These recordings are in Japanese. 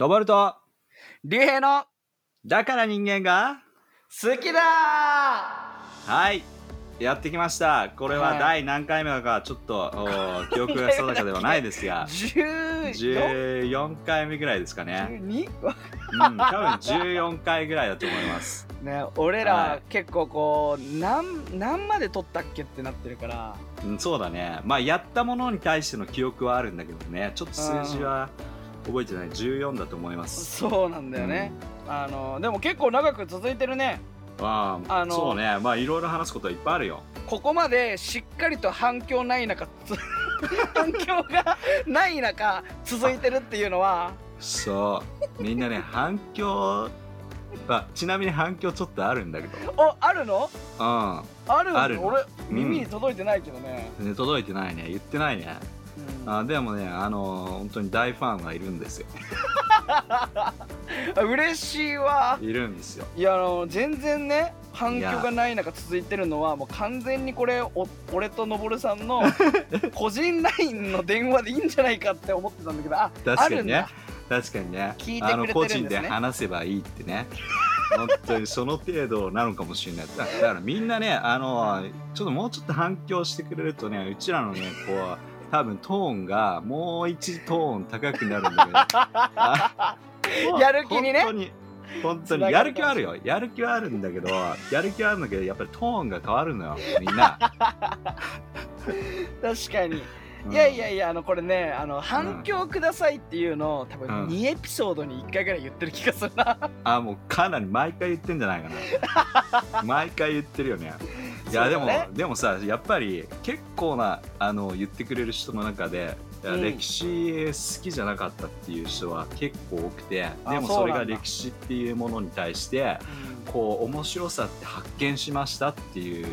ロバルト竜兵のだから人間が好きだはい。やってきました。これははい。第何回目だかちょっと、おー記憶が定かではないですが。14 14回目ぐらいですかね、12? うん、多分14回ぐらいだと思います。ね俺ら、はい。結構こう何何まで撮ったっけってなってるから。うんそうだね。まあやったものに対しての記憶はあるんだけどね。ちょっと数字は覚えてない。14だと思います。そうなんだよね、あのでも結構長く続いてるね。あああのそうね。まあいろいろ話すことはいっぱいあるよ。ここまでしっかりと反響ない中つ 反響がない中続いてるっていうのは。そう。みんなね 反響あちなみに反響ちょっとあるんだけど。おあるの？うあるあるの。俺うん。耳に届いてないけどね、ん、ね、届いてないね。言ってないねうん。あでもねあの本当に大ファンがいるんですよ。あ 嬉しいわ。いるんですよ。いやあの全然ね反響がない中続いてるのはもう完全にこれお俺とのぼるさんの 個人 LINE の電話でいいんじゃないかって思ってたんだけどあ確かにね。確かにね。聞いてくれてるんですね。あの個人で話せばいいってね。本当にその程度なのかもしれない。だだからみんなねあのちょっともうちょっと反響してくれるとねうちらのねこう多分トーンがもう一トーン高くなるんだけど。あやる気にね。本当に本当に。やる気はあるよ。やる気はあるんだけどやる気はあるんだけどやっぱりトーンが変わるのよみんな、確かに。うん。いやいやいやあのこれねあの反響くださいっていうのを多分うん。2エピソードに1回ぐらい言ってる気がするな。あもうかなり毎回言ってんじゃないかな。毎回言ってるよねいやでも、ね。でもさやっぱり結構なあの言ってくれる人の中で歴史好きじゃなかったっていう人は結構多くてあでもそれが歴史っていうものに対してこう面白さって発見しましたっていう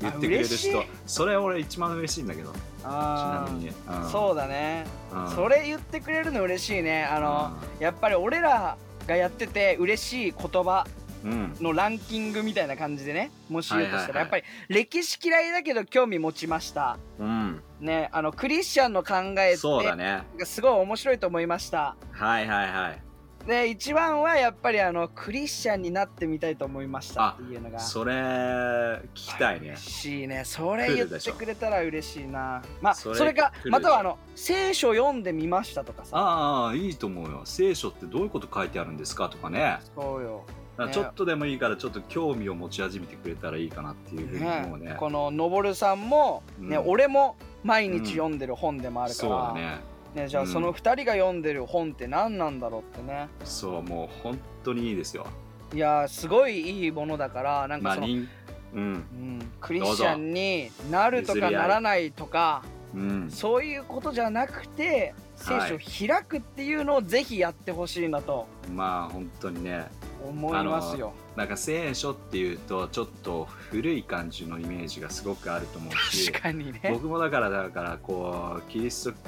言ってくれる人それ俺一番嬉しいんだけどちなみに、うん。そうだね。うん。それ言ってくれるの嬉しいね。あのやっぱり俺らがやってて嬉しい言葉のランキングみたいな感じでねもし言うとしたら、やっぱり歴史嫌いだけど興味持ちました。うん、ねあのクリスチャンの考えそうだってねすごい面白いと思いました。はいはいはい。で一番はやっぱりあのクリスチャンになってみたいと思いましたっていうのが。それ聞きたいね。嬉しいね。それ言ってくれたら嬉しいな。まあそそれれかまたはあの聖書読んでみましたとかさ。ああいいと思うよ。聖書ってどういうこと書いてあるんですかとかね。そうよだからちょっとでもいいからちょっと興味を持ち始めてくれたらいいかなっていうふうに思うね。ねこののぼるさんもね、うん。俺も毎日読んでる本でもあるかそうら、だね。ね、じゃあうん。その2人が読んでる本って何なんだろうってね。そうもう本当にいいですよ。いやーすごいいいものだからなんかその、まあ人うん。うん、クリスチャンになるとかならないとかうん。そういうことじゃなくて聖書を開くっていうのをぜひやってほしいなと。まあ本当にね思いますよ。なんか聖書っていうとちょっと古い感じのイメージがすごくあると思うし確かにね。僕もだからだからこうキリスト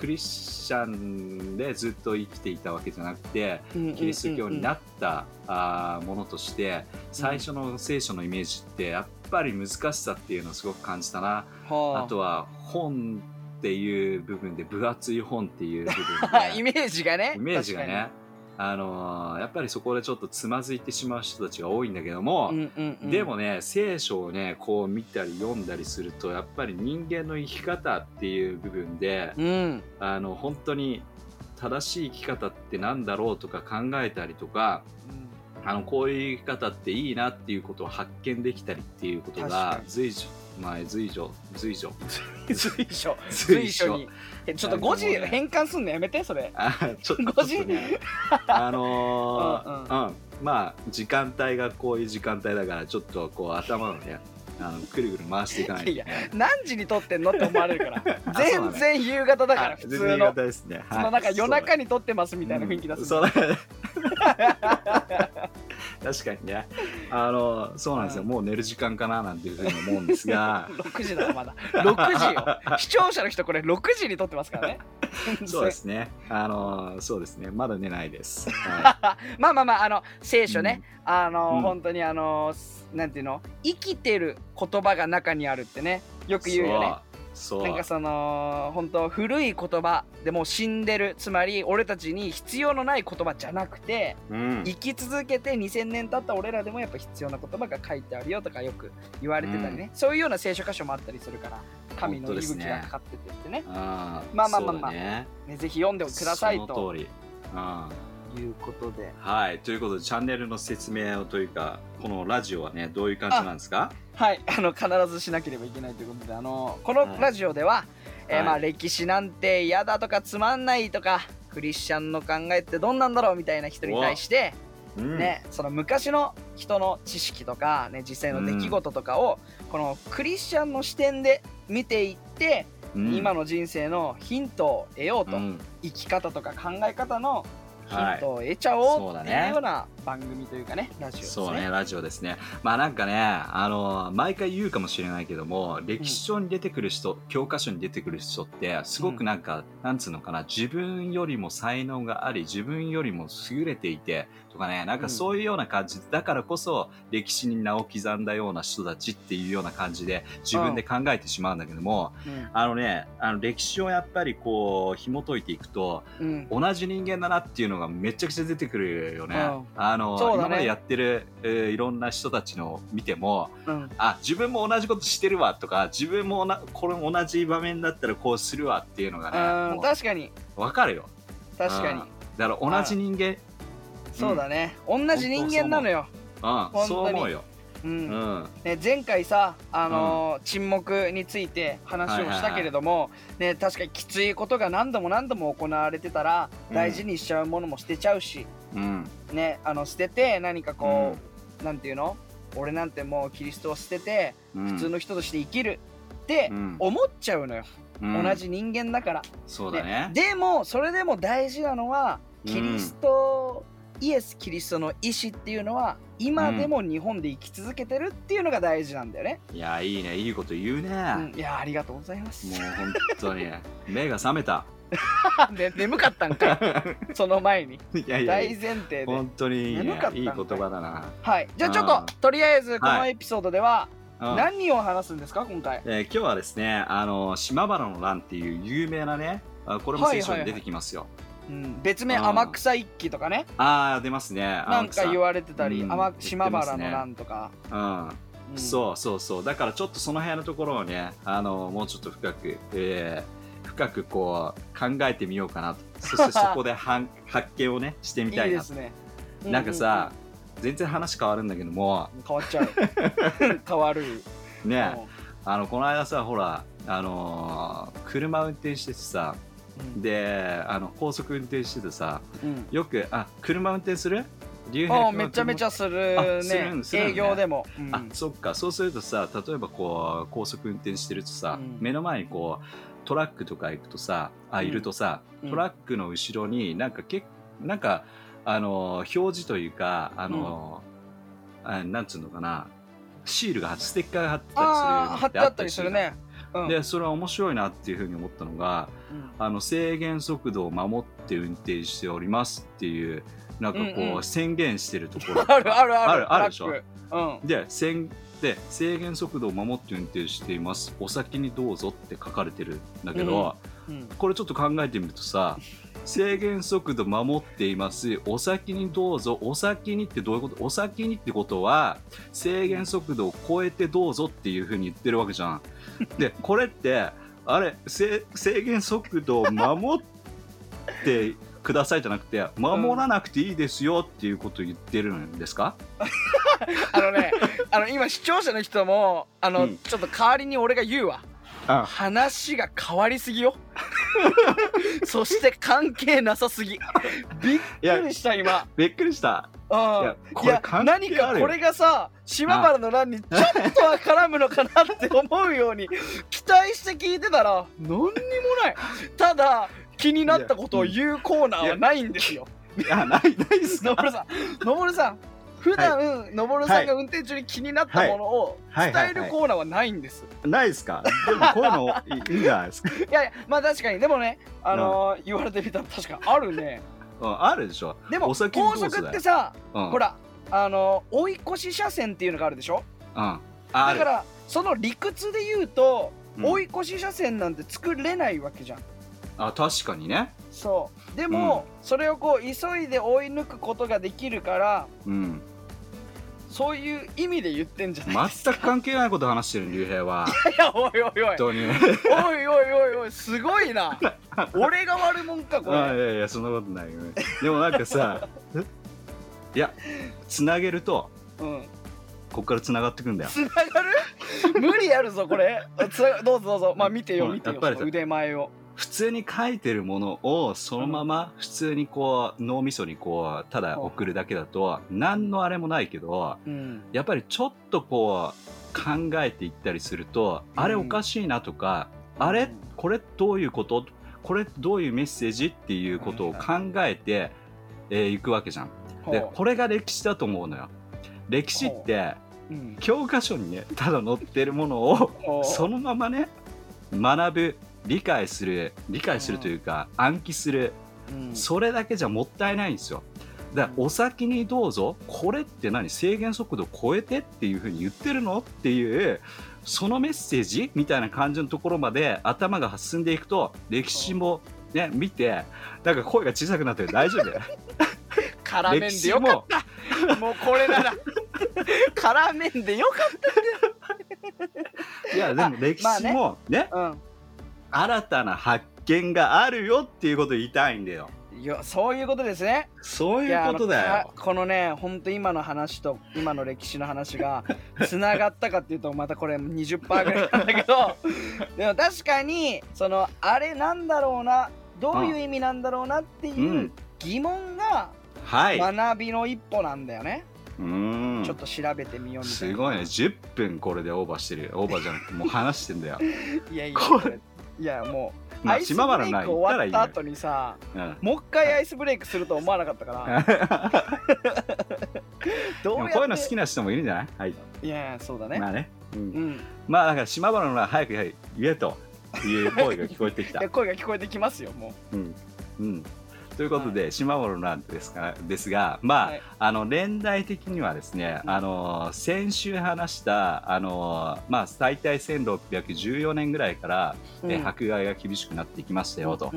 クリスチャンでずっと生きていたわけじゃなくてキリスト教になっった、あーものとして最初の聖書のイメージってやっぱり難しさっていうのをすごく感じたな、はあとは本っていう部分で分厚い本っていう部分 イでメージがね。イメージがねあのーやっぱりそこでちょっとつまずいてしまう人たちが多いんだけども。うんうんうんでもね聖書をねこう見たり読んだりするとやっぱり人間の生き方っていう部分で、うんあの本当に正しい生き方ってなんだろうとか考えたりとかあのこういう生き方っていいなっていうことを発見できたりっていうことが随所前随所随所。随所。随 随所。にえちょっとなんかもう5時ね。変換すんのやめてそれ。あちょっと5時ちょっとね。あのーうんうん。まあ時間帯がこういう時間帯だからちょっとこう頭をねあのくるくる回していかないと、ね、い。や何時に撮ってんのって思われるから。全然夕方だからあ普通の。夕方ですね。そのなんか夜中にに撮ってますみたいな雰囲気出すそうだね 確かにね。あのそうなんですよ、うん。もう寝る時間かななんていうふうに思うんですが。6時だよまだ。6時よ。視聴者の人これ6時に撮ってますからね。そうですね。あのそうですね。まだ寝ないです、はまあまあまああの聖書ね、あの、うん。本当にあのなんていうの？生きてる言葉が中にあるってね。よくい、言うよねそう。なんかその本当古い言葉でもう死んでる。つまり俺たちに必要のない言葉じゃなくてうん。生き続けて2000年経った俺らでもやっぱ必要な言葉が書いてあるよとかよく言われてたりね、そういうような聖書箇所もあったりするから神の息吹がかかっててってね。あーまあまあまあまあ。ね。ねぜひ読んでくださいそのと通り。うんいうことで。はい。ということでチャンネルの説明をというかこのラジオはねどういう感じなんですか？はい。あの必ずしなければいけないということであのこのラジオでは、えーはい。まあ、歴史なんて嫌だとかつまんないとかクリスチャンの考えってどんなんだろうみたいな人に対して、うん。ね、その昔の人の知識とか、ね、実際の出来事とかを、このクリスチャンの視点で見ていって、うん。今の人生のヒントを得ようと、うん。生き方とか考え方のヒンはいトを得ちゃおそうだねうっていうような番組というかねラジオですね。そうねラジオですね。まあなんかねあの毎回言うかもしれないけども歴史書に出てくる人、教科書に出てくる人ってすごくなんか、なんつうのかな自分よりも才能があり自分よりも優れていてとかねなんかそういうような感じ、だからこそ歴史に名を刻んだような人たちっていうような感じで自分で考えてしまうんだけども、うん。あのねあの歴史をやっぱりこう紐解いていくとうん。同じ人間だなっていうのがめちゃくちゃ出てくるよね。うん。あの、ね。今までやってる、えーいろんな人たちの見てもうん。あ自分も同じことしてるわとか自分もなこれ同じ場面だったらこうするわっていうのがうん。ねも確かに。う分かるよ。確かに。うん。だから同じ人間、そうだね、同じ人間なのよ。うん、そう思うよ。ううん。ん、ね、前回さ、あのー沈黙について話をしたけれども、ね、確かにきついことが何度も何度も行われてたらうん。大事にしちゃうものも捨てちゃうし、うん、ね、あの捨てて何かこう、なんていうの？俺なんてもうキリストを捨ててうん、普通の人として生きるってうん。思っちゃうのよ、うん。同じ人間だから。そうだね。でもそれでも大事なのはキリスト、イエス・キリストの意志っていうのは今でも日本で生き続けてるっていうのが大事なんだよね。いやいいねいいこと言うね。うん、いやありがとうございます。もう本当に 目が覚めた。ね、眠かったんかい その前にいやいや大前提で。本当にいい,、眠かったいいい言葉だな。はい、じゃあちょっうんととりあえずこのエピソードではうん何を話すんですか今回？えー今日はですね、あの島原の乱っていう有名なね、あこれも聖書に出てきますよ。うん、別名うん天草一揆とかねああ、出ますね。なんか言われてたり、うん島原の乱とか。うん、うんそうそうそう。だからちょっとその辺のところをね、あのもうちょっと深く、えー深くこう考えてみようかなと。そして そこで発見をね、してみたいなと。いいですね。なんかさ、全然話変わるんだけども、うんうん、変わっちゃう。変わる。ね、あのこの間さ、ほら、あのー車運転しててさ、うん。で、あの高速運転しててさ、うん。よく、あ、車運転する？竜兵めちゃめちゃするね。ね。営業でも、うん。あそっか。そうするとさ例えばこう高速運転してるとさ、うん。目の前にこうトラックとか行くとさあうん。いるとさ、うん。トラックの後ろになんかけなんかあの表示というかあの、あなんつうのかな。シールがステッカーが貼ってたりする貼ってあったりするね。うん。でそれは面白いなっていうふうに思ったのがうん。あの制限速度を守って運転しておりますっていうなんかこう、うんうん。宣言してるところ。あるあるある。あるあるでしょ？うん。で宣で制限速度を守って運転しています。お先にどうぞって書かれてるんだけど、うん。これちょっと考えてみるとさ 制限速度守っています。お先にどうぞ。お先にってどういうこと？お先にってことは制限速度を超えてどうぞっていうふうに言ってるわけじゃんでこれってあれ制制限速度を守ってくださいじゃなくて守らなくていいですよっていうことを言ってるんですか、あのねあの今視聴者の人もあの、うん。ちょっと代わりに俺が言うわ。あ話が変わりすぎよ。そして関係なさすぎ。びっくりした今。びっくりしたうん。いや何よ。かこれがさ島原の乱にちょっとは絡むのかなって思うように 期待して聞いてたら何にもない。ただ気になったことを言うコーナーはないんですよ。いやないないっすか？のぼるさん。のぼるさん普段のぼるさんが運転中に気になったものを伝えるコーナーはないんです。ないっすか？でもこういうのいいいんじゃないですか、いやいやまあ確かに。でもねあのー言われてみたら確かにあるねうん、あるでしょ、でも高速ってさうん、ほらあのー追い越し車線っていうのがあるでしょ？うん、だからその理屈で言うと、うん。追い越し車線なんて作れないわけじゃん。あ確かにね。そう。でも、それをこう急いで追い抜くことができるからうん。そういう意味で言ってんじゃないですか。全く関係ないこと話してる竜兵は。いやおいおいおい。本当に。おいおいおいおいすごいな 俺が悪者かこれ。あいやいやそんなことないよね。でもなんかさいやつなげるとうん。こっからつながってくんだよ。つながる？無理やるぞこれ。つなどうぞどうぞ。まあ見てようん見てよ。やっぱりその腕前を。普通に書いてるものをそのまま普通にこう脳みそにこうただ送るだけだと何のあれもないけどうん。やっぱりちょっとこう考えていったりすると、うんあれおかしいなとか、あれこれどういうことこれどういうメッセージっていうことを考えて、えーいくわけじゃん。でほこれが歴史だと思うのよ。歴史ってう。うん。教科書にね ただ載ってるものをそのままね学ぶ理解する理解するというか暗記する。うん。それだけじゃもったいないんですよ。だからお先にどうぞこれって何？制限速度を超えてっていうふうに言ってるの？っていうそのメッセージみたいな感じのところまで頭が進んでいくと歴史もね見てなんか声が小さくなってる大丈夫？辛麺歴史でよかっもたも。うこれなら。辛麺でよかいやでも歴史もね新たな発見があるよっていうことを言いたいんだよいやそういうことですね。そういうことだよ。このねほんと今の話と今の歴史の話が つながったかっていうとまたこれ20%ぐらいなんだけど でも確かにそのあれなんだろうなどういう意味なんだろうなってういうん。疑問がはい。学びの一歩なんだよね、うん。ちょっと調べてみようみたいな。すごいね。10分これでオーバーしてる。よオーバーじゃなくてもう話してんだよ。いやいやいやもう、まあアイスブ島原なレイク終わった後にさうんもう一回アイスブレイクすると思わなかったから どうこういうの好きな人もいるんじゃない？はい。いやそうだね、まあね。うんうんまあだから島原のな早く言えという声が聞こえてきた。声が聞こえてきますよもうん。うん。ということで、島原なんですがですが、まあ、はい。あの年代的にはですね、うんあの先週話したあのまあ大体1614年ぐらいから、う、え迫害が厳しくなっていきましたよと。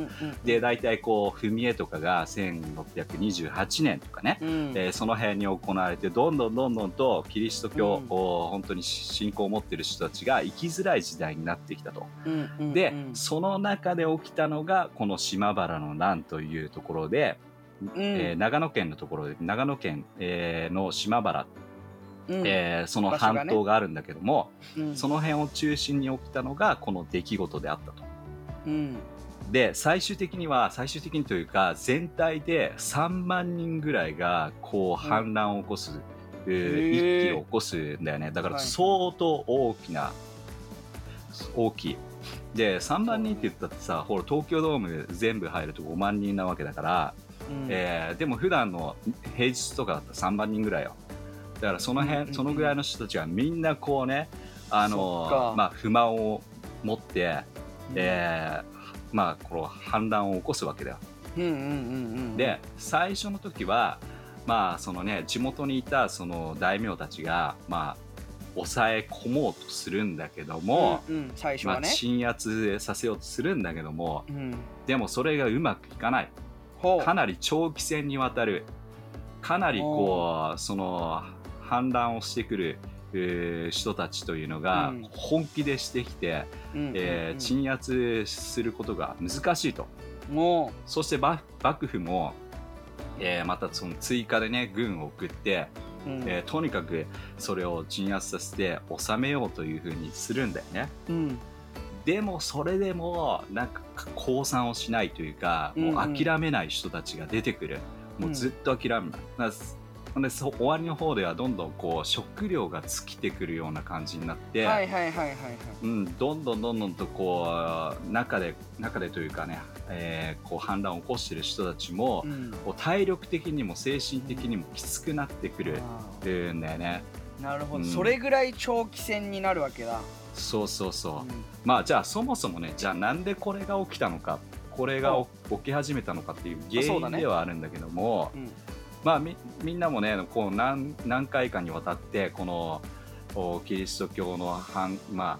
で大体こう踏み絵とかが1628年とかね、うん。えーその辺に行われてどんどんどんどんとキリスト教うん。を本当に信仰を持っている人たちが生きづらい時代になってきたと。で、うんその中で起きたのがこの島原の乱というところで、うん。えー長野県のところで長野県、えーの島原、うん。えーその半島があるんだけども、うん。その辺を中心に起きたのがこの出来事であったと。うん。で最終的には最終的にというか全体で3万人ぐらいがこう反乱を起こす、えーへー。一気を起こすんだよね。だからはい。相当大きな、大きい。で3万人って言ったってさほら東京ドーム全部入ると5万人なわけだから、うん。えーでも普段の平日とかだったら3万人ぐらいよ。だからその辺、うんうんうん。そのぐらいの人たちがみんなこうねあのか。まあ不満を持って、えーまあこの反乱を起こすわけだよ。うんうんうんうん。で最初の時はまあそのね地元にいたその大名たちがまあ抑え込もうとするんだけども、うんうん最初まあ、はね鎮圧させようとするんだけどもうん。でもそれがうまくいかない。かなり長期戦にわたる。かなりこうその反乱をしてくる、えー人たちというのがうん。本気でしてきて、うんえー鎮圧することが難しいと。もそして幕幕府も、えーまたその追加でね軍を送って、う、うん。えーとにかくそれを鎮圧させて収めようというふうにするんだよね。うん。でもそれでもなんか降参をしないというか、もう諦めない人たちが出てくる、もうずっと諦めない、でそ終わりの方ではどんどんこう食料が尽きてくるような感じになって、はいはいはいはいはい。うん、どんどんどんどんとこう中で中でというかね、えーこう反乱を起こしている人たちも、うん。こう体力的にも精神的にもきつくなってくるあんだよね。ーなるほど、うん。それぐらい長期戦になるわけだ、そうそうそう。うん。まあじゃあそもそもねじゃあなんでこれが起きたのかこれが起き始めたのかっていう原因ではあるんだけども、うんまあみみんなもねこう何何回かにわたってこのおキリスト教の反,、まあ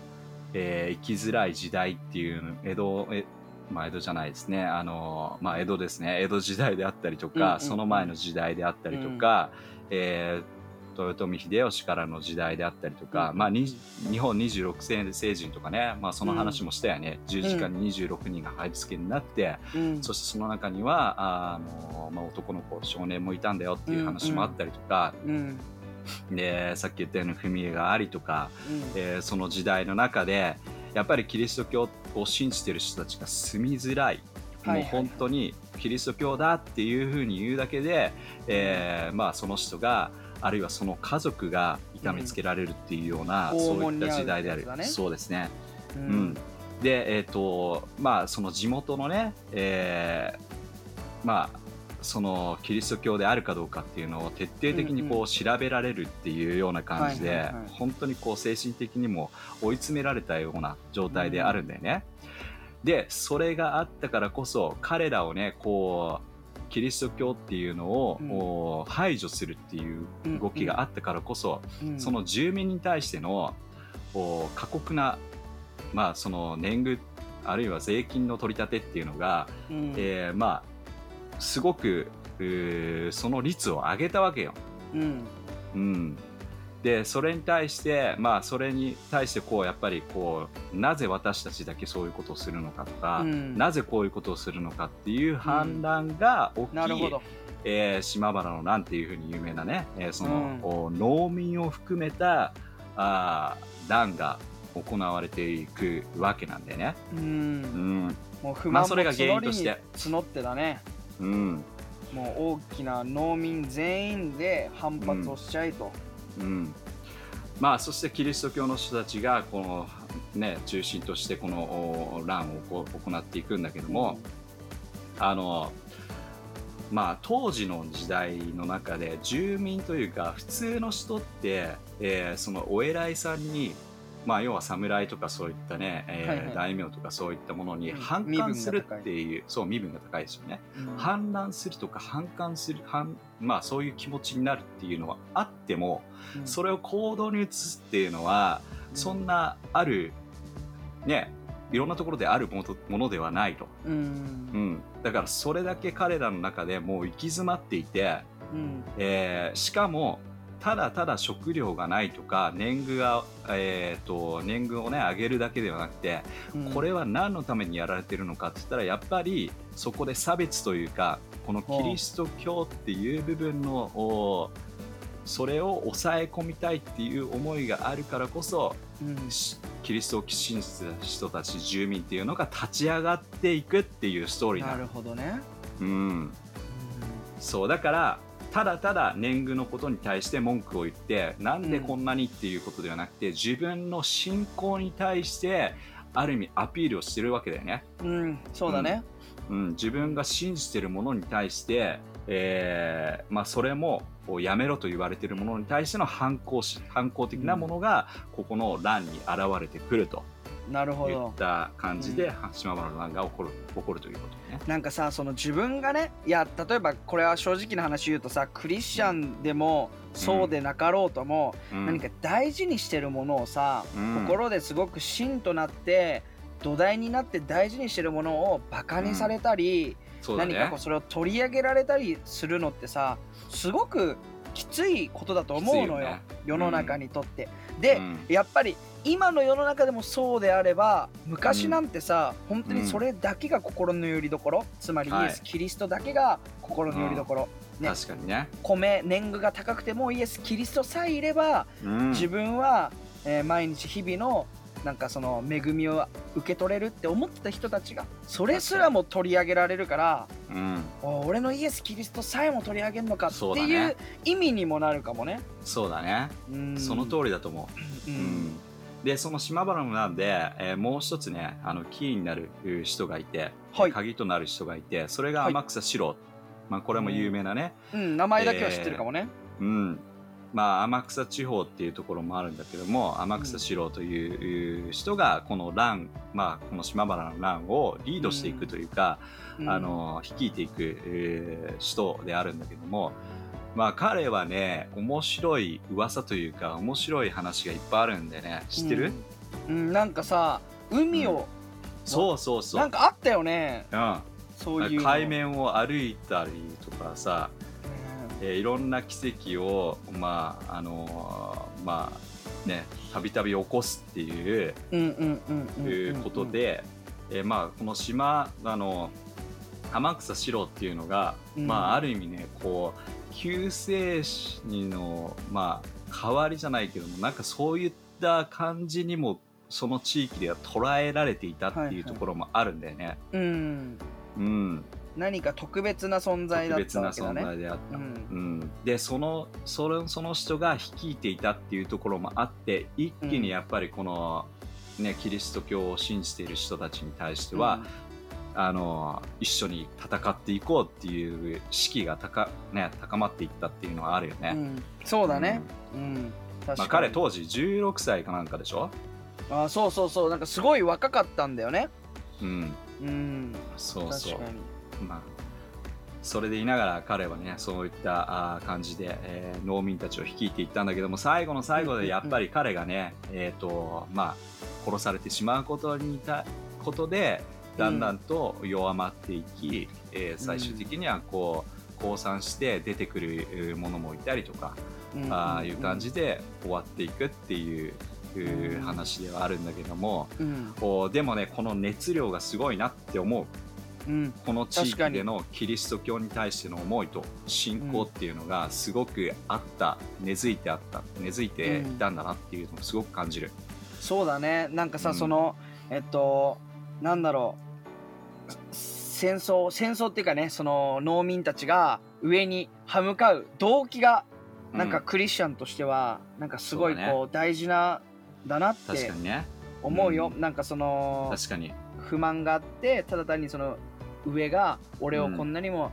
えー生きづらい時代っていう江戸えまあ、江戸じゃないですね。あの、まあ、江戸ですね。江戸時代であったりとか、うんうんうん。その前の時代であったりとか、えー豊臣秀吉からの時代であったりとか、うんまあ、に日本26世星人とかね、まあ、その話もしたよね、十字架に26人が配付けになって、うん。そしてその中にはあの、まあ、男の子少年もいたんだよっていう話もあったりとか、うん。でさっき言ったように踏み絵がありとか、うん。えーその時代の中でやっぱりキリスト教を信じてる人たちが住みづらい。もう本当にキリスト教だっていうふうに言うだけで、えーまあ、その人があるいはその家族が痛めつけられるっていうような、うん。そういった時代である。ねそうですね、ううん。ん、でえっ、とまあその地元のね、えーまあそのキリスト教であるかどうかっていうのを徹底的にこう調べられるっていうような感じで、本当にこう精神的にも追い詰められたような状態であるんだよね。でそれがあったからこそ彼らをねこうキリスト教っていうのを、排除するっていう動きがあったからこそ、うん。その住民に対しての過酷な、まあ、その年貢あるいは税金の取り立てっていうのが、うん。えーまあすごくその率を上げたわけよ。うん。うん、でそれに対してまあそれに対してこうやっぱりこうなぜ私たちだけそういうことをするのかとか、うん。なぜこういうことをするのかっていう反乱が起き、なるほど。えー島原の乱っていうふうに有名なね、えーその、うん。お農民を含めたあー乱が行われていくわけなんだよね。ううん。んもう不満もまあそれが原因として。募りに募ってだね。うん。もう大きな農民全員で反発をしちゃいと、うん、うん。まあそしてキリスト教の人たちがこの、ね、中心としてこのお乱をこう行っていくんだけども、あのまあ当時の時代の中で住民というか普通の人って、えーそのお偉いさんにまあ要は侍とかそういったね、えーはいはい。大名とかそういったものにうん。反感するっていう、そう身分が高いですよね。うん。反乱するとか反感する反まあそういう気持ちになるっていうのはあっても、うん。それを行動に移すっていうのは、そんなあるねいろんなところであるものものではないと、うん。うん、だからそれだけ彼らの中でもう行き詰まっていて、うん。えーしかもただただ食料がないとか年貢が、えー、と年貢をね上げるだけではなくてうん。これは何のためにやられてるのかって言ったらやっぱりそこで差別というかこのキリスト教っていう部分のおそれを抑え込みたいっていう思いがあるからこそうん。しキリストを信じてた人たち住民っていうのが立ち上がっていくっていうストーリーなの。なるほどね、うん、そうだからただただ年貢のことに対して文句を言ってなんでこんなにっていうことではなくて、自分の信仰に対してある意味アピールをしてるわけだよね、うん、そうだね、うん、自分が信じてるものに対して、えーまあ、それもやめろと言われているものに対しての反抗し反抗的なものがここの乱に現れてくるとなるほど。いった感じで、島原の乱が起こる起こるということね。なんかさその自分がねいや例えばこれは正直な話言うとさクリスチャンでもそうでなかろうとも、うん。何か大事にしてるものをさ、うん。心ですごく芯となって土台になって大事にしてるものをバカにされたり、そうだね。何かこうそれを取り上げられたりするのってさすごくきついことだと思うのよね。世の中にとって。で、うん。やっぱり今の世の中でもそうであれば昔なんてさ、本当にそれだけが心の拠り所、つまりイはい。エス・キリストだけが心の拠り所、ね。確かにね、米年貢が高くてもイエス・キリストさえいれば、うん。自分は、えー毎日日々のなんかその恵みを受け取れるって思ってた人たちがそれすらも取り上げられるからうん、お俺のイエス・キリストさえも取り上げるのかっていうね。意味にもなるかもね。そうだね、うん。その通りだと思う、ううんんでその島原のなんで、えーもう一つねあのキーになるう人がいて、はい。鍵となる人がいてそれがはい。天草四郎、まあ、これも有名なね、うん、名前だけは知ってるかもね。うん。まあ、天草地方っていうところもあるんだけども天草四郎という人がこの乱、まあ、この島原の乱をリードしていくというか、うん。あの率いていく、えー人であるんだけども、まあ、彼はね面白い噂というか面白い話がいっぱいあるんでね知ってる、うん、なんかさ海を、そうそうそう。なんかあったよね。うん。そういうの。海面を歩いたりとかさ、えーいろんな奇跡をまああのーまあねたびたび起こすっていううんうんうんうんうん。いうことで、えーまあこの島あの天草四郎っていうのが、うん。まあある意味ねこう救世主のまあ代わりじゃないけどもなんかそういった感じにもその地域では捉えられていたってはいうところもあるんだよね。うんうん、何か特別な存在だっ特別なたわけだね存在であった。うんうん、でそのそのその人が率いていたっていうところもあって一気にやっぱりこの、ね、キリスト教を信じている人たちに対しては、あの一緒に戦っていこうっていう士気が高,、ね、高まっていったっていうのはあるよね。うん。そうだね。うん、確かまあ、に彼当時16歳かなんかでしょ、あそうそうそう。なんかすごい若かったんだよね。うん、うん。そうそう。確かに。まあ、それでいながら彼はねそういったあー感じで、えー農民たちを率いていったんだけども最後の最後でやっぱり彼がね、えーとまあ、殺されてしまうことにたことでだんだんと弱まっていき、えー最終的にはこう降参して出てくるえーものもいたりとか、うん。ああいう感じで終わっていくっていう話ではあるんだけども、うん。こうでもねこの熱量がすごいなって思う。うん。この地域でのキリスト教に対しての思いと信仰っていうのがすごくあった、根付いてあった根付いていたんだなっていうのをすごく感じる。そうだね。なんかさ、うん。そのえっとなんだろう。戦争戦争っていうかねその農民たちが上に歯向かう動機がなんかうクリスチャンとしてはなんかすごいこう大事なだなって思うよ、うん。なんかその確かに。不満があってただ単にその上が俺をうん。こんなにも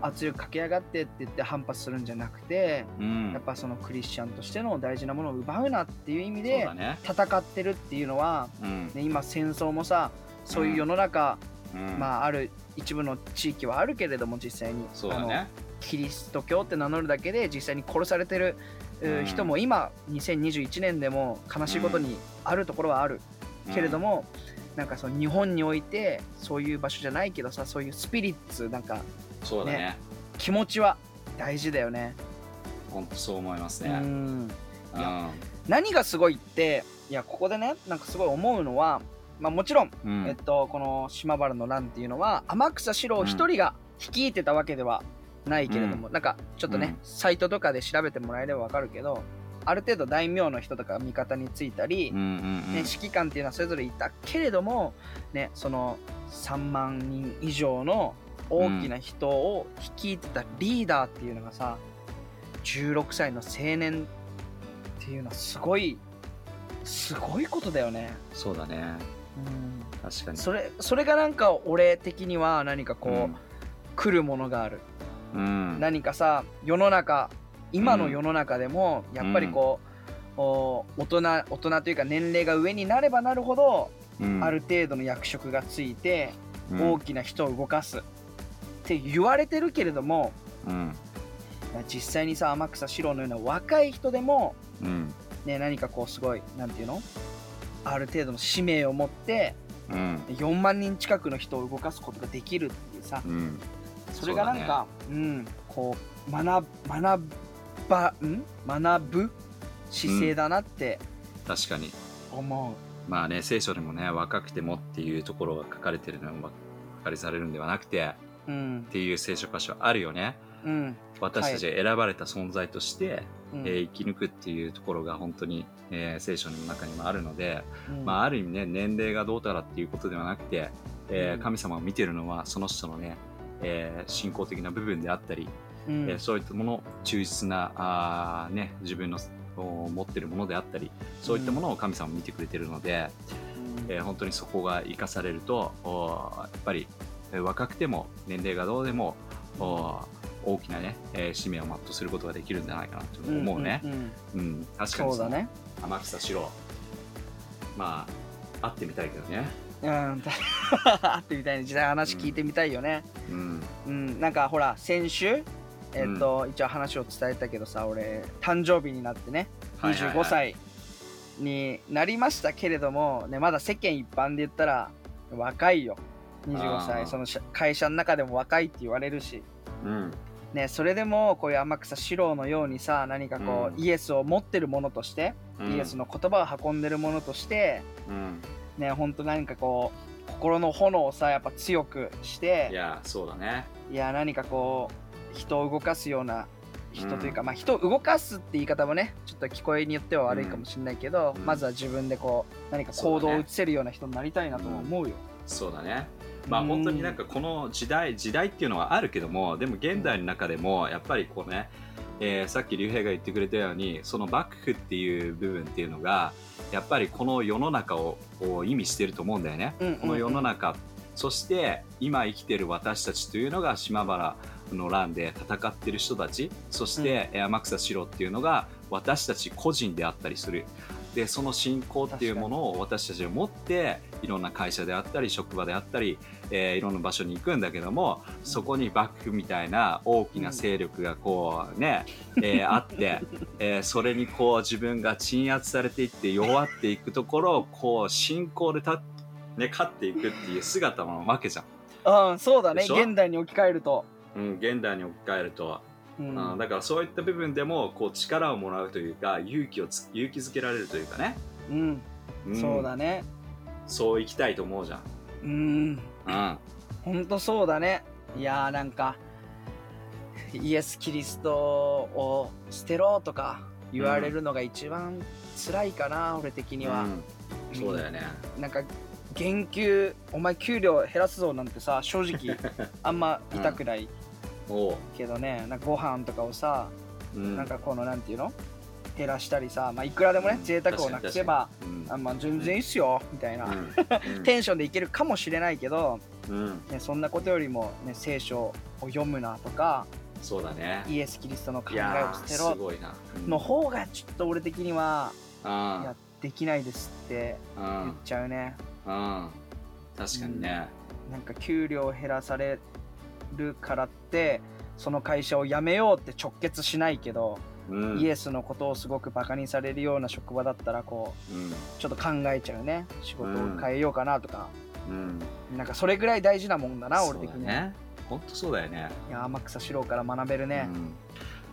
圧力かけやがってって言って反発するんじゃなくて、うん。やっぱそのクリスチャンとしての大事なものを奪うなっていう意味で戦ってるっていうのは、うんね、今戦争もさそういう世の中、うん。まあある一部の地域はあるけれども実際に。そうだね。キリスト教って名乗るだけで実際に殺されてる、ううん人も今2021年でも悲しいことにあるところはある、けれども、なんかその日本においてそういう場所じゃないけどさそういうスピリッツなんかうんそうだね。ね気持ちは大事だよね。本当そう思いますうね。んうん。いや何がすごいっていやここでねなんかすごい思うのは、まあ、もちろん、うん。えっと、この島原の乱っていうのは天草四郎一人が率いてたわけではないけれども、なんかちょっとね、うん。サイトとかで調べてもらえればわかるけどある程度大名の人とかが味方についたり、うんうんうん。ね、指揮官っていうのはそれぞれいたけれども、ね、その3万人以上の大きな人を率いてたリーダーっていうのがさ16歳の青年っていうのはすごいすごいことだよね。そうだね。うん、確かに。それそれがなんか俺的には何かこう、来るものがある。うん。何かさ世の中今の世の中でもやっぱりこう、お大人大人というか年齢が上になればなるほど、うん。ある程度の役職がついて、うん。大きな人を動かす。って言われてるけれどもうん。実際にさ天草四郎のような若い人でも、うん。ね、何かこうすごいなんていうの？ある程度の使命を持ってうん。4万人近くの人を動かすことができるっていうさ。うん。それがなんかう、ん。こう学学ばん？学ぶ姿勢だなって確かに。思まあね聖書でもね若くてもっていうところが書かれてるのは書かれされるんではなくてう、うん。っていう聖書箇所あるよね。うん。私たちが選ばれた存在として、うん。えー生き抜くっていうところが本当に、えー聖書の中にもあるので、うん。まあ、ある意味ね年齢がどうたらっていうことではなくて、えーうん。神様を見てるのはその人のね、えー信仰的な部分であったり、うん。えーそういったもの忠実なあー、ね、自分のお持ってるものであったりそういったものを神様見てくれてるので、うん。えー本当にそこが生かされるとやっぱりえー若くても年齢がどうでも大きなね、えー使命を全うすることができるんじゃないかなと思うね。んんん。うん。確かにそう。だね。天草四郎。まあ会ってみたいけどね。うん。会ってみたいね。実際話聞いてみたいよね。うん。うん、なんかほら先週えっ、と、一応話を伝えたけどさ俺誕生日になってねはいはいはい。25歳になりましたけれども、ね、まだ世間一般で言ったら若いよ。25あー。歳その社会社の中でも若いって言われるし、うんね、それでもこういう天草四郎のようにさ何かこう、うん。イエスを持ってるものとして、うん。イエスの言葉を運んでるものとしてうん。ね本当何かこう心の炎をさやっぱ強くしていやそうだね。いや何かこう人を動かすような人というか、まあ人を動かすって言い方もねちょっと聞こえによっては悪いかもしれないけど、うん。まずは自分でこう何か行動を移せるような人になりたいなとも思うよ。そうだねまあうん。本当になんかこの時代時代っていうのはあるけどもでも現代の中でもやっぱりこうね、えーさっき竜兵が言ってくれたようにその幕府っていう部分っていうのがやっぱりこの世の中をを意味してると思うんだよね。うんうんうん。この世の中。そして今生きてる私たちというのが島原の乱で戦ってる人たち。そしてえー天草四郎っていうのが私たち個人であったりするでその信仰っていうものを私たちが持っていろんな会社であったり職場であったり、えーいろんな場所に行くんだけどもそこに幕府みたいな大きな勢力がこうね、えー あって、えーそれにこう自分が鎮圧されていって弱っていくところをこう信仰でた、ね、勝っていくっていう姿なわけじゃん。うん、そうだね。現代に置き換えると。うん、現代に置き換えると、うん。うんだからそういった部分でもこう力をもらうというか勇気をつ勇気づけられるというかね、うん。ん。そうだね。そう生きたいと思うじゃん。うん。うん。ほんとそうだね。いやーなんかイエス・キリストを捨てろとか言われるのが一番辛いかな、俺的には、うん。そうだよね。なんか減給お前給料減らすぞなんてさ正直あんま痛くないけどね、なんかご飯とかをさ、うん、なんかこのなんていうの？減らしたりさまあいくらでもね、うん。贅沢をなくせば、うん。あまあ全然いいっすよみたいな、うん。テンションでいけるかもしれないけど、うん、ね、そんなことよりも、ね、聖書を読むなとかそうだね。イエス・キリストの考いえを捨てろごいな。うん。の方がちょっと俺的には、うんいやできないですってう言っんちゃうね、うん確かにね。なんか給料を減らされるからってその会社を辞めようって直結しないけど、うん。イエスのことをすごくバカにされるような職場だったらこううん。ちょっと考えちゃうね。仕事を変えようかなとか、うん。なんかそれぐらい大事なもんだな俺的に。ね。本当そうだよね。いや天草四郎から学べるね。うん。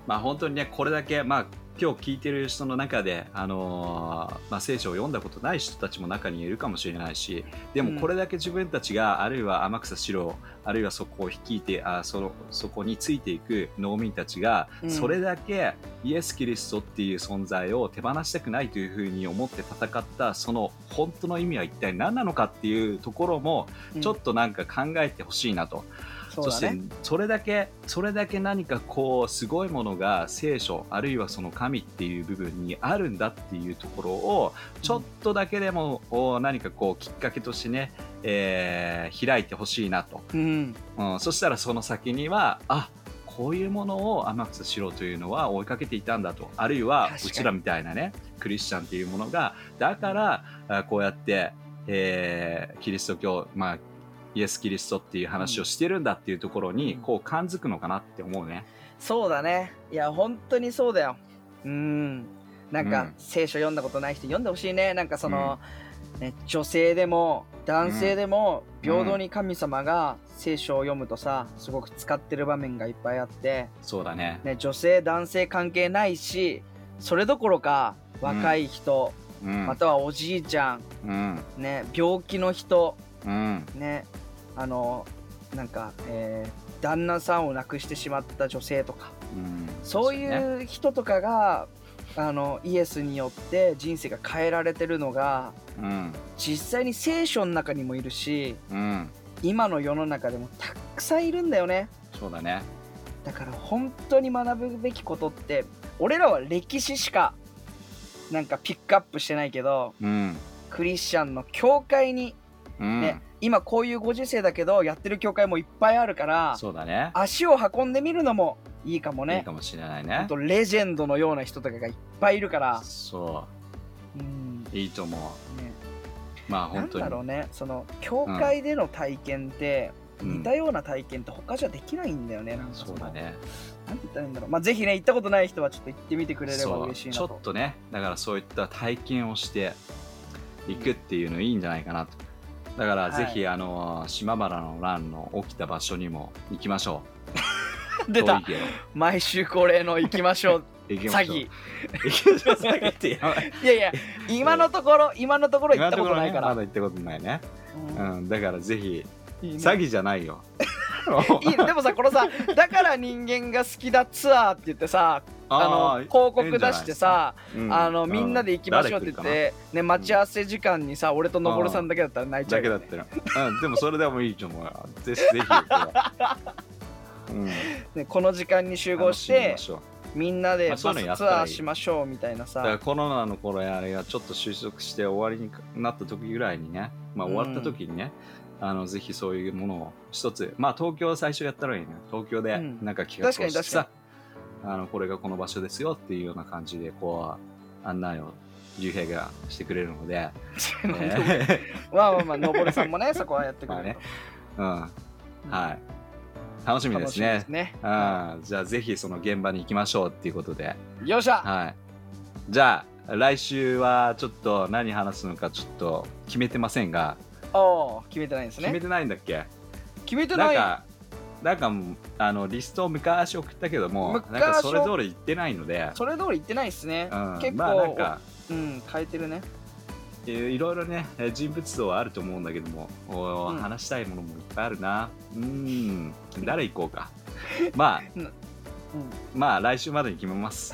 まあ本当にねこれだけまあ今日聞いてる人の中で、あのーまあ、聖書を読んだことない人たちも中にいるかもしれないしでうん。もこれだけ自分たちが、あるいは天草四郎あるいはそこを率いてあそのそこについていく農民たちが、うん。それだけイエス・キリストっていう存在を手放したくないというふうに思って戦ったその本当の意味は一体何なのかっていうところもうん。ちょっとなんか考えてほしいなと。そうだね。してそれだけそれだけ何かこうすごいものが聖書あるいはその神っていう部分にあるんだっていうところをちょっとだけでも、お何かこうきっかけとしてね、えー開いてほしいなと、うん。うん、そしたらその先にはあこういうものを天草四郎というのは追いかけていたんだと。あるいはうちらみたいなねクリスチャンっていうものがだからあこうやって、えーキリスト教まあイエス・キリストっていう話をしてるんだっていうところに、うんこう感づくのかなって思うね。そうだねいや本当にそうだようんなんか、うん聖書読んだことない人読んでほしいねなんかその、ね、女性でも男性でもうん平等に神様が聖書を読むとさすごく使ってる場面がいっぱいあって、そうだね。ね、女性男性関係ないしそれどころか若い人、うん。またはおじいちゃん、うん。ね、病気の人うん。ねあのなんか、えー旦那さんを亡くしてしまった女性とかうんそうねいう人とかがあのイエスによって人生が変えられてるのがうん。実際に聖書の中にもいるしうん。今の世の中でもたくさんいるんだよねそうだね。だから本当に学ぶべきことって俺らは歴史しかなんかピックアップしてないけどうん。クリスチャンの教会にうん。ね、今こういうご時世だけどやってる教会もいっぱいあるからそうだね。足を運んでみるのもいいかもね。いいかもしれないね。と。レジェンドのような人とかがいっぱいいるから、そう。ん。う。いいと思う。ね、まあなん本当に。だろうね。その教会での体験って、うん。似たような体験って他じゃできないんだよねなんかの。そうだね。なんて言ったらいいんだろう。まあぜひね行ったことない人はちょっと行ってみてくれれば嬉しいなちょとっとねだからそういった体験をしていくっていうのいいんじゃないかなとだからぜひ、あの島原の乱の起きた場所にも行きましょう。出た。遠いけど。毎週恒例の行きましょう。行きましょう。詐欺。行きましょう。詐欺ってやばい。いやいや今のところ今のところ行ったことないから、まだ行ったことないね、うん。うん、だからぜひ詐欺じゃないよでもさこのさだから人間が好きだツアーって言ってさあのー広告出してさうんあのみんなで行きましょうって言って、ね、待ち合わせ時間にさ俺とのぼるさんだけだったら泣いちゃう。よね、だけだったら、うん、でもそれでもいいと思うよぜひぜひ。ううん。ねこの時間に集合してみんなでバスツアーしましょうみたいなだからさコロナの頃あれがちょっと収束して終わりになった時ぐらいにね、まあ、終わった時にね、あのぜひそういうものを一つ。まあ東京最初やったらいいね。東京でうん。なんか企画をし。て確かに。さ、あのこれがこの場所ですよっていうような感じでこう案内を竜兵がしてくれるので、え まあまあまあのぼるさんもねそこはやってくれると、ーうんはい楽しみですねすねあじゃあぜひその現場に行きましょうっていうことでよっしゃはい。じゃあ、来週はちょっと何話すのかちょっと決めてませんが、おー決めてないんですね。決めてないんだっけ？決めてない。なんか、なんかあのリストを昔送ったけども、昔なんかそれぞれ言ってないので、それ通り言ってないですね、うん、結構、まあなんか、うん変えてるね。えーいろいろね、えー人物像はあると思うんだけども、おうん。話したいものもいっぱいあるな。うーん、誰行こうか。まあ、うん。まあ来週までに決めます。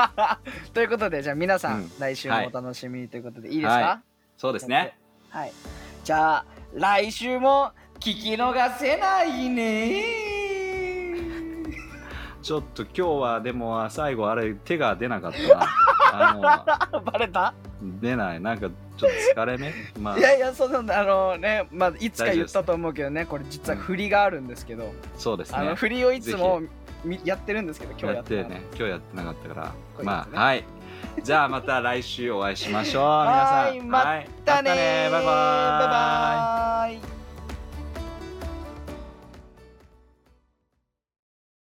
ということでじゃあ皆さん、うん。来週もお楽しみにということでいいですか、はそうですね。はい。じゃあ、来週も聞き逃せないね。ちょっと今日はでも最後あれ手が出なかったな。あの バレた？出ない。なんかちょっと疲れ目？まあ。いやいや、そうなんだ。あのね、まあ、いつか言ったと思うけどね、これ実は振りがあるんですけど、そうですね。あの振りをいつもみやってるんですけど、今日やっててね。今日やってなかったから。まあはいじゃあまた来週お会いしましょう。皆さん。はい。またねバイバイ。バイバイ